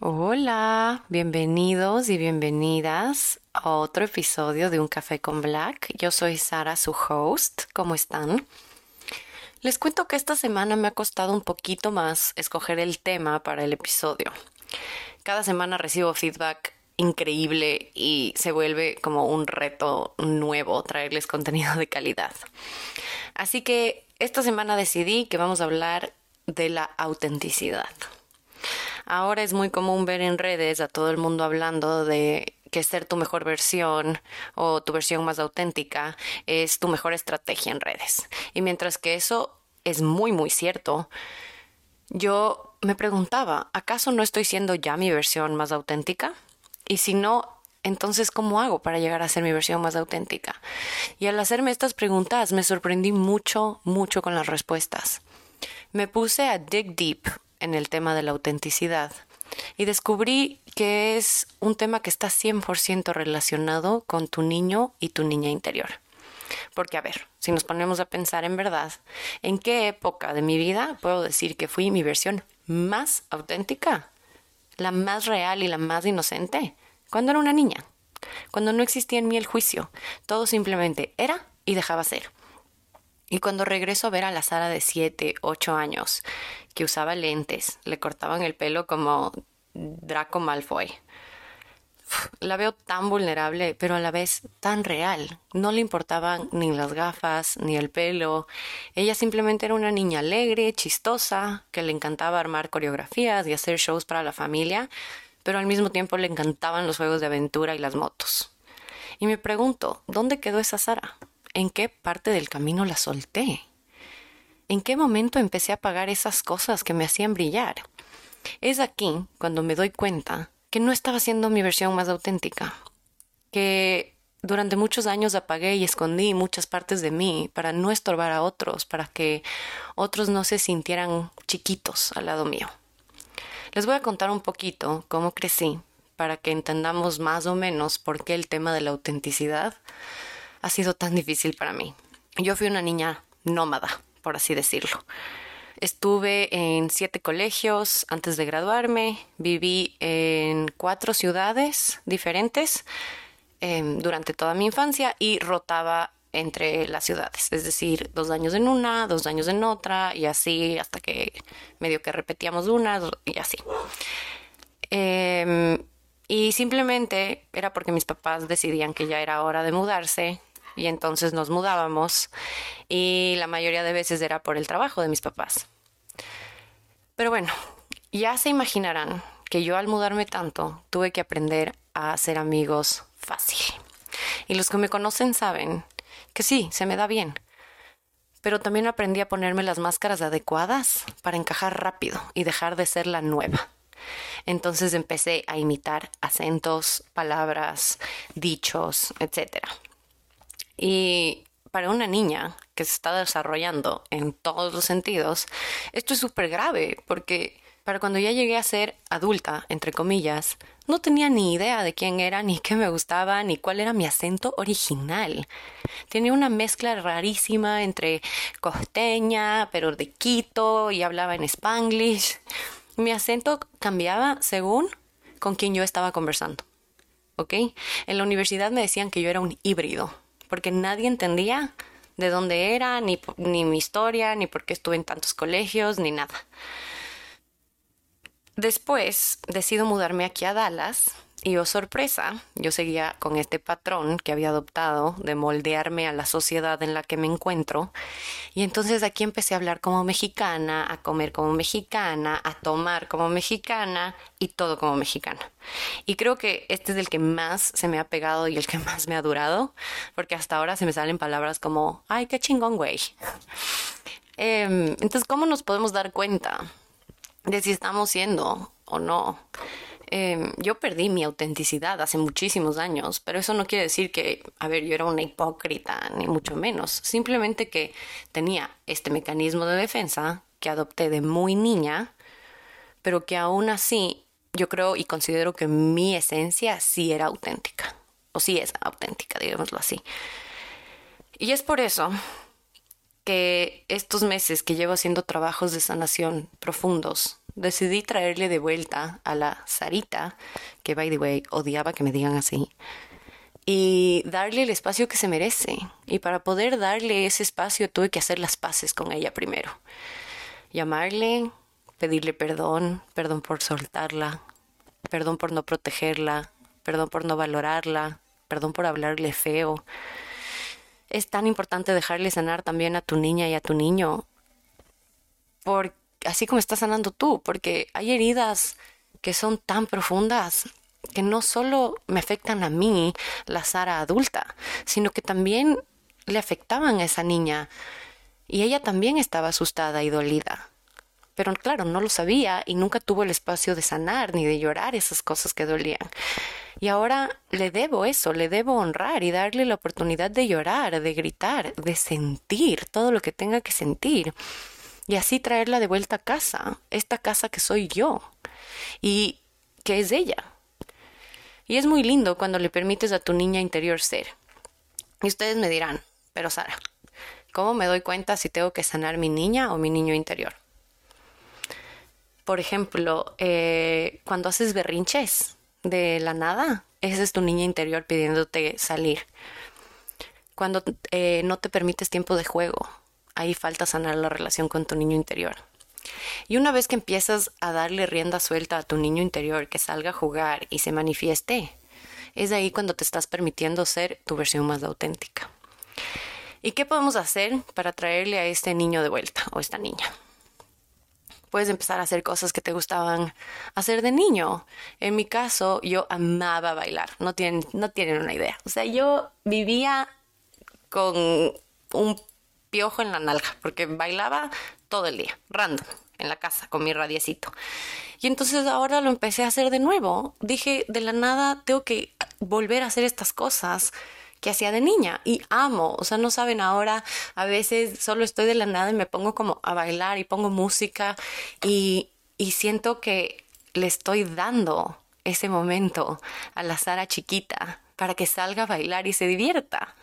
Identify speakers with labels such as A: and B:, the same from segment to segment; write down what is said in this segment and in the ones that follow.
A: Hola, bienvenidos y bienvenidas a otro episodio de Un Café con Black. Yo soy Sara, su host. ¿Cómo están? Les cuento que esta semana me ha costado un poquito más escoger el tema para el episodio. Cada semana recibo feedback increíble y se vuelve como un reto nuevo traerles contenido de calidad. Así que esta semana decidí que vamos a hablar de la autenticidad. Ahora es muy común ver en redes a todo el mundo hablando de que ser tu mejor versión o tu versión más auténtica es tu mejor estrategia en redes. Y mientras que eso es muy, muy cierto, yo me preguntaba, ¿acaso no estoy siendo ya mi versión más auténtica? Y si no, entonces, ¿cómo hago para llegar a ser mi versión más auténtica? Y al hacerme estas preguntas me sorprendí mucho, mucho con las respuestas. Me puse a dig deep en el tema de la autenticidad y descubrí que es un tema que está 100% relacionado con tu niño y tu niña interior. Porque, a ver, si nos ponemos a pensar en verdad, ¿en qué época de mi vida puedo decir que fui mi versión más auténtica? La más real y la más inocente. Cuando era una niña. Cuando no existía en mí el juicio. Todo simplemente era y dejaba ser. Y cuando regreso a ver a la Sara de 7, 8 años, que usaba lentes, le cortaban el pelo como Draco Malfoy. La veo tan vulnerable, pero a la vez tan real. No le importaban ni las gafas, ni el pelo. Ella simplemente era una niña alegre, chistosa, que le encantaba armar coreografías y hacer shows para la familia, pero al mismo tiempo le encantaban los juegos de aventura y las motos. Y me pregunto, ¿dónde quedó esa Sara? ¿En qué parte del camino la solté? ¿En qué momento empecé a pagar esas cosas que me hacían brillar? Es aquí cuando me doy cuenta que no estaba siendo mi versión más auténtica, que durante muchos años apagué y escondí muchas partes de mí para no estorbar a otros, para que otros no se sintieran chiquitos al lado mío. Les voy a contar un poquito cómo crecí para que entendamos más o menos por qué el tema de la autenticidad ha sido tan difícil para mí. Yo fui una niña nómada, por así decirlo. Estuve en siete colegios antes de graduarme, viví en cuatro ciudades diferentes em, durante toda mi infancia y rotaba entre las ciudades, es decir, dos años en una, dos años en otra y así hasta que medio que repetíamos una y así. Em, y simplemente era porque mis papás decidían que ya era hora de mudarse y entonces nos mudábamos y la mayoría de veces era por el trabajo de mis papás. Pero bueno, ya se imaginarán que yo al mudarme tanto tuve que aprender a hacer amigos fácil. Y los que me conocen saben que sí, se me da bien. Pero también aprendí a ponerme las máscaras adecuadas para encajar rápido y dejar de ser la nueva. Entonces empecé a imitar acentos, palabras, dichos, etcétera. Y para una niña que se está desarrollando en todos los sentidos, esto es súper grave porque para cuando ya llegué a ser adulta, entre comillas, no tenía ni idea de quién era, ni qué me gustaba, ni cuál era mi acento original. Tenía una mezcla rarísima entre costeña, pero de Quito, y hablaba en spanglish. Mi acento cambiaba según con quién yo estaba conversando. ¿Ok? En la universidad me decían que yo era un híbrido porque nadie entendía de dónde era, ni, ni mi historia, ni por qué estuve en tantos colegios, ni nada. Después decido mudarme aquí a Dallas y oh sorpresa, yo seguía con este patrón que había adoptado de moldearme a la sociedad en la que me encuentro. Y entonces aquí empecé a hablar como mexicana, a comer como mexicana, a tomar como mexicana y todo como mexicana. Y creo que este es el que más se me ha pegado y el que más me ha durado, porque hasta ahora se me salen palabras como, ay, qué chingón, güey. Em, entonces, ¿cómo nos podemos dar cuenta de si estamos siendo o no Em, yo perdí mi autenticidad hace muchísimos años, pero eso no quiere decir que, a ver, yo era una hipócrita, ni mucho menos. Simplemente que tenía este mecanismo de defensa que adopté de muy niña, pero que aún así yo creo y considero que mi esencia sí era auténtica, o sí es auténtica, digámoslo así. Y es por eso que estos meses que llevo haciendo trabajos de sanación profundos, decidí traerle de vuelta a la Sarita, que by the way odiaba que me digan así, y darle el espacio que se merece. Y para poder darle ese espacio tuve que hacer las paces con ella primero. Llamarle, pedirle perdón, perdón por soltarla, perdón por no protegerla, perdón por no valorarla, perdón por hablarle feo. Es tan importante dejarle sanar también a tu niña y a tu niño, porque así como estás sanando tú, porque hay heridas que son tan profundas que no solo me afectan a mí, la Sara adulta, sino que también le afectaban a esa niña y ella también estaba asustada y dolida. Pero claro, no lo sabía y nunca tuvo el espacio de sanar ni de llorar esas cosas que dolían. Y ahora le debo eso, le debo honrar y darle la oportunidad de llorar, de gritar, de sentir todo lo que tenga que sentir y así traerla de vuelta a casa, esta casa que soy yo y que es ella. Y es muy lindo cuando le permites a tu niña interior ser. Y ustedes me dirán, pero Sara, ¿cómo me doy cuenta si tengo que sanar mi niña o mi niño interior? Por ejemplo, eh, cuando haces berrinches de la nada, ese es tu niña interior pidiéndote salir. Cuando eh, no te permites tiempo de juego, ahí falta sanar la relación con tu niño interior. Y una vez que empiezas a darle rienda suelta a tu niño interior, que salga a jugar y se manifieste, es ahí cuando te estás permitiendo ser tu versión más auténtica. ¿Y qué podemos hacer para traerle a este niño de vuelta o esta niña? Puedes empezar a hacer cosas que te gustaban hacer de niño. En mi caso, yo amaba bailar. No tienen, no tienen una idea. O sea, yo vivía con un piojo en la nalga, porque bailaba todo el día, random, en la casa, con mi radiecito. Y entonces ahora lo empecé a hacer de nuevo. Dije, de la nada, tengo que volver a hacer estas cosas que hacía de niña y amo, o sea, no saben ahora, a veces solo estoy de la nada y me pongo como a bailar y pongo música y, y siento que le estoy dando ese momento a la Sara chiquita para que salga a bailar y se divierta.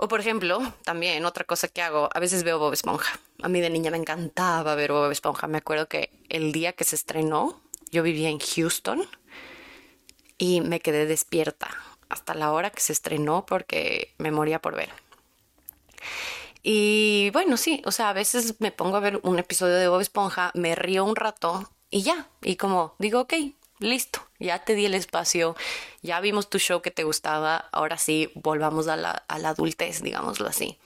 A: O por ejemplo, también otra cosa que hago, a veces veo Bob Esponja. A mí de niña me encantaba ver Bob Esponja. Me acuerdo que el día que se estrenó, yo vivía en Houston y me quedé despierta hasta la hora que se estrenó porque me moría por ver. Y bueno, sí, o sea, a veces me pongo a ver un episodio de Bob Esponja, me río un rato y ya. Y como digo, ok, listo, ya te di el espacio, ya vimos tu show que te gustaba, ahora sí, volvamos a la, adultez, digámoslo así.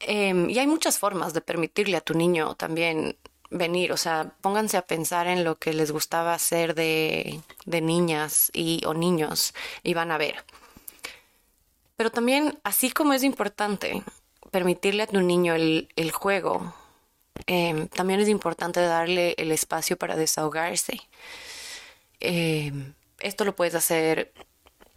A: Em, y hay muchas formas de permitirle a tu niño también venir, o sea, pónganse a pensar en lo que les gustaba hacer de, niñas y, o niños y van a ver. Pero también, así como es importante permitirle a tu niño el juego, Em, también es importante darle el espacio para desahogarse. Em, esto lo puedes hacer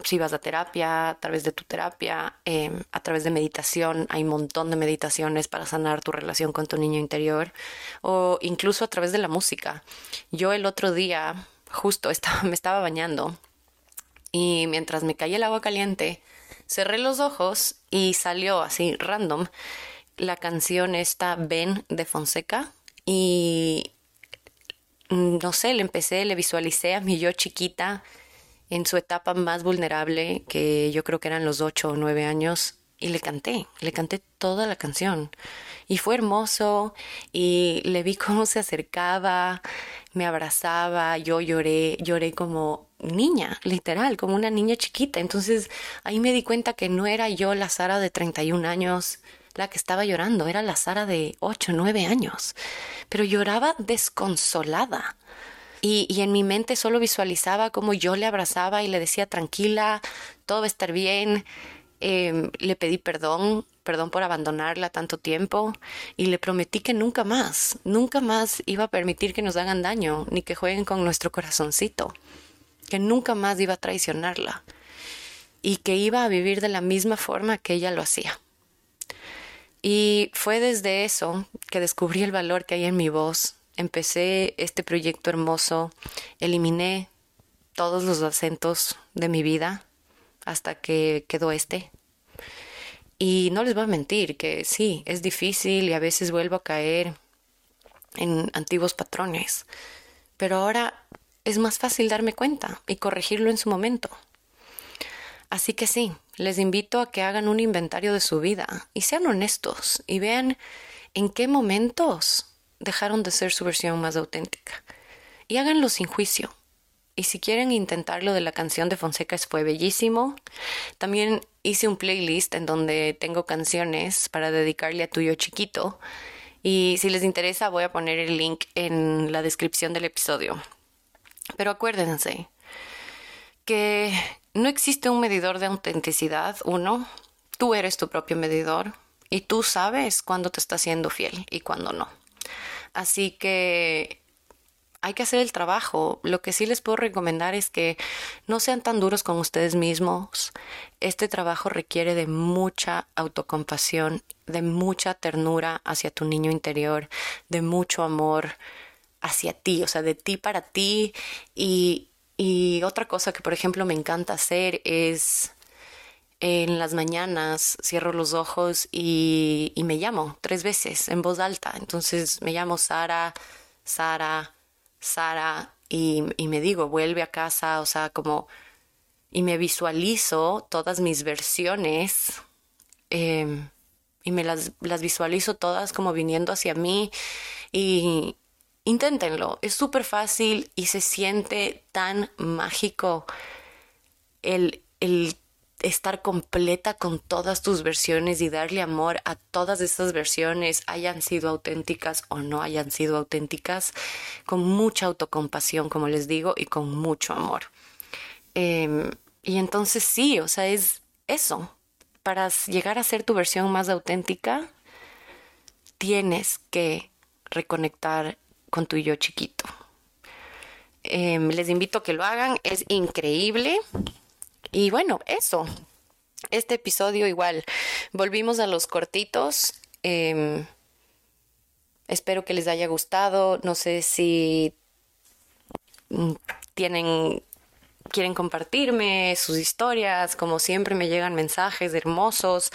A: si vas a terapia, a través de tu terapia, em, a través de meditación. Hay un montón de meditaciones para sanar tu relación con tu niño interior o incluso a través de la música. Yo el otro día justo estaba, me estaba bañando y mientras me caía el agua caliente, cerré los ojos y salió así random la canción esta Ben de Fonseca y mm, no sé, le empecé, le visualicé a mi yo chiquita en su etapa más vulnerable, que yo creo que eran los ocho o nueve años, y le canté, le canté toda la canción. Y fue hermoso, y le vi cómo se acercaba, me abrazaba, yo lloré, lloré como niña, literal, como una niña chiquita. Entonces ahí me di cuenta que no era yo la Sara de 31 años, la que estaba llorando, era la Sara de ocho, nueve años, pero lloraba desconsolada. Y, y, en mi mente solo visualizaba como yo le abrazaba y le decía tranquila, todo va a estar bien. Em, le pedí perdón perdón por abandonarla tanto tiempo y le prometí que nunca más, nunca más iba a permitir que nos hagan daño ni que jueguen con nuestro corazoncito, que nunca más iba a traicionarla y que iba a vivir de la misma forma que ella lo hacía. Y fue desde eso que descubrí el valor que hay en mi voz. Empecé este proyecto hermoso, eliminé todos los acentos de mi vida hasta que quedó este. Y no les voy a mentir que sí, es difícil y a veces vuelvo a caer en antiguos patrones, pero ahora es más fácil darme cuenta y corregirlo en su momento. Así que sí, les invito a que hagan un inventario de su vida y sean honestos y vean en qué momentos dejaron de ser su versión más auténtica. Y háganlo sin juicio. Y si quieren intentar lo de la canción de Fonseca fue bellísimo. También hice un playlist en donde tengo canciones para dedicarle a tuyo chiquito. Y si les interesa voy a poner el link en la descripción del episodio. Pero acuérdense que no existe un medidor de autenticidad, uno, tú eres tu propio medidor y tú sabes cuándo te está siendo fiel y cuándo no. Así que hay que hacer el trabajo. Lo que sí les puedo recomendar es que no sean tan duros con ustedes mismos. Este trabajo requiere de mucha autocompasión, de mucha ternura hacia tu niño interior, de mucho amor hacia ti, o sea, de ti para ti y, y otra cosa que, por ejemplo, me encanta hacer es en las mañanas cierro los ojos y, me llamo tres veces en voz alta. Entonces me llamo Sara, Sara, Sara y, me digo, vuelve a casa, o sea, como... Y me visualizo todas mis versiones em, y me las, las visualizo todas como viniendo hacia mí y, Inténtenlo, es súper fácil y se siente tan mágico el, el estar completa con todas tus versiones y darle amor a todas esas versiones, hayan sido auténticas o no hayan sido auténticas, con mucha autocompasión, como les digo, y con mucho amor. Em, y entonces sí, o sea, es eso. Para llegar a ser tu versión más auténtica, tienes que reconectar con tu yo chiquito. Em, les invito a que lo hagan, es increíble. Y bueno, eso. Este episodio igual. Volvimos a los cortitos. Em, espero que les haya gustado. No sé si mm, tienen quieren compartirme sus historias, como siempre me llegan mensajes hermosos.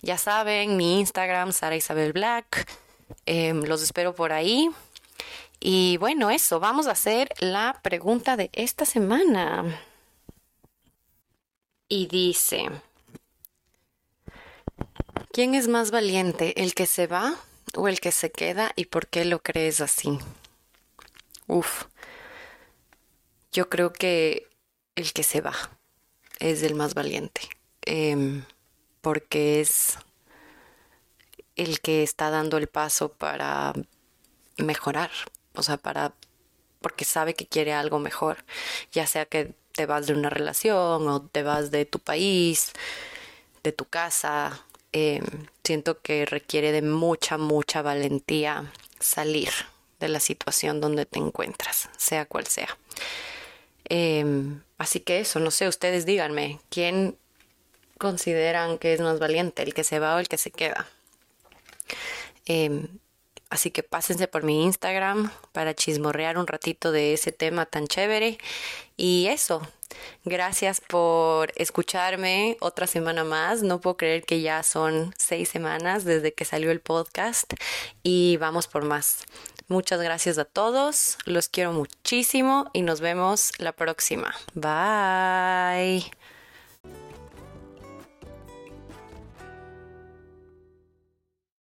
A: Ya saben, mi Instagram, Sara Isabel Black. Em, los espero por ahí. Y bueno, eso, vamos a hacer la pregunta de esta semana. Y dice, ¿quién es más valiente, el que se va o el que se queda y por qué lo crees así? Uf, yo creo que el que se va es el más valiente, em, porque es el que está dando el paso para mejorar, o sea, para, porque sabe que quiere algo mejor, ya sea que te vas de una relación o te vas de tu país, de tu casa. Em, siento que requiere de mucha, mucha valentía salir de la situación donde te encuentras, sea cual sea. Em, así que eso, no sé, ustedes díganme, ¿quién consideran que es más valiente, el que se va o el que se queda? Eh, Así que pásense por mi Instagram para chismorrear un ratito de ese tema tan chévere. Y eso, gracias por escucharme otra semana más. No puedo creer que ya son seis semanas desde que salió el podcast y vamos por más. Muchas gracias a todos, los quiero muchísimo y nos vemos la próxima. Bye.